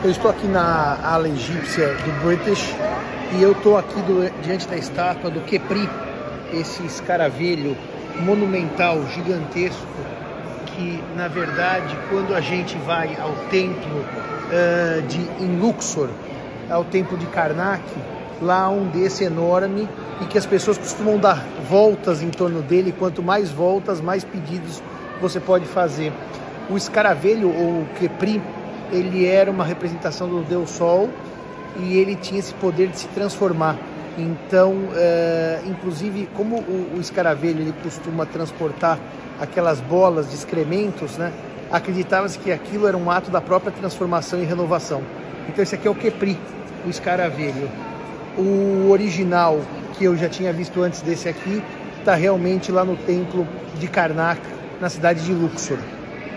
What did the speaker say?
Eu estou aqui na ala egípcia do British e eu estou aqui do, diante da estátua do Kepri, esse escaravelho monumental, gigantesco, que na verdade quando a gente vai ao templo uh, de Luxor, ao templo de Karnak, lá um desse enorme e que as pessoas costumam dar voltas em torno dele, quanto mais voltas, mais pedidos você pode fazer. O escaravelho ou Kepri ele era uma representação do Deus Sol e ele tinha esse poder de se transformar. Então, é, inclusive, como o, o escaravelho ele costuma transportar aquelas bolas de excrementos, né? Acreditava-se que aquilo era um ato da própria transformação e renovação. Então, esse aqui é o Kepri, o escaravelho. O original, que eu já tinha visto antes desse aqui, está realmente lá no templo de Karnak, na cidade de Luxor.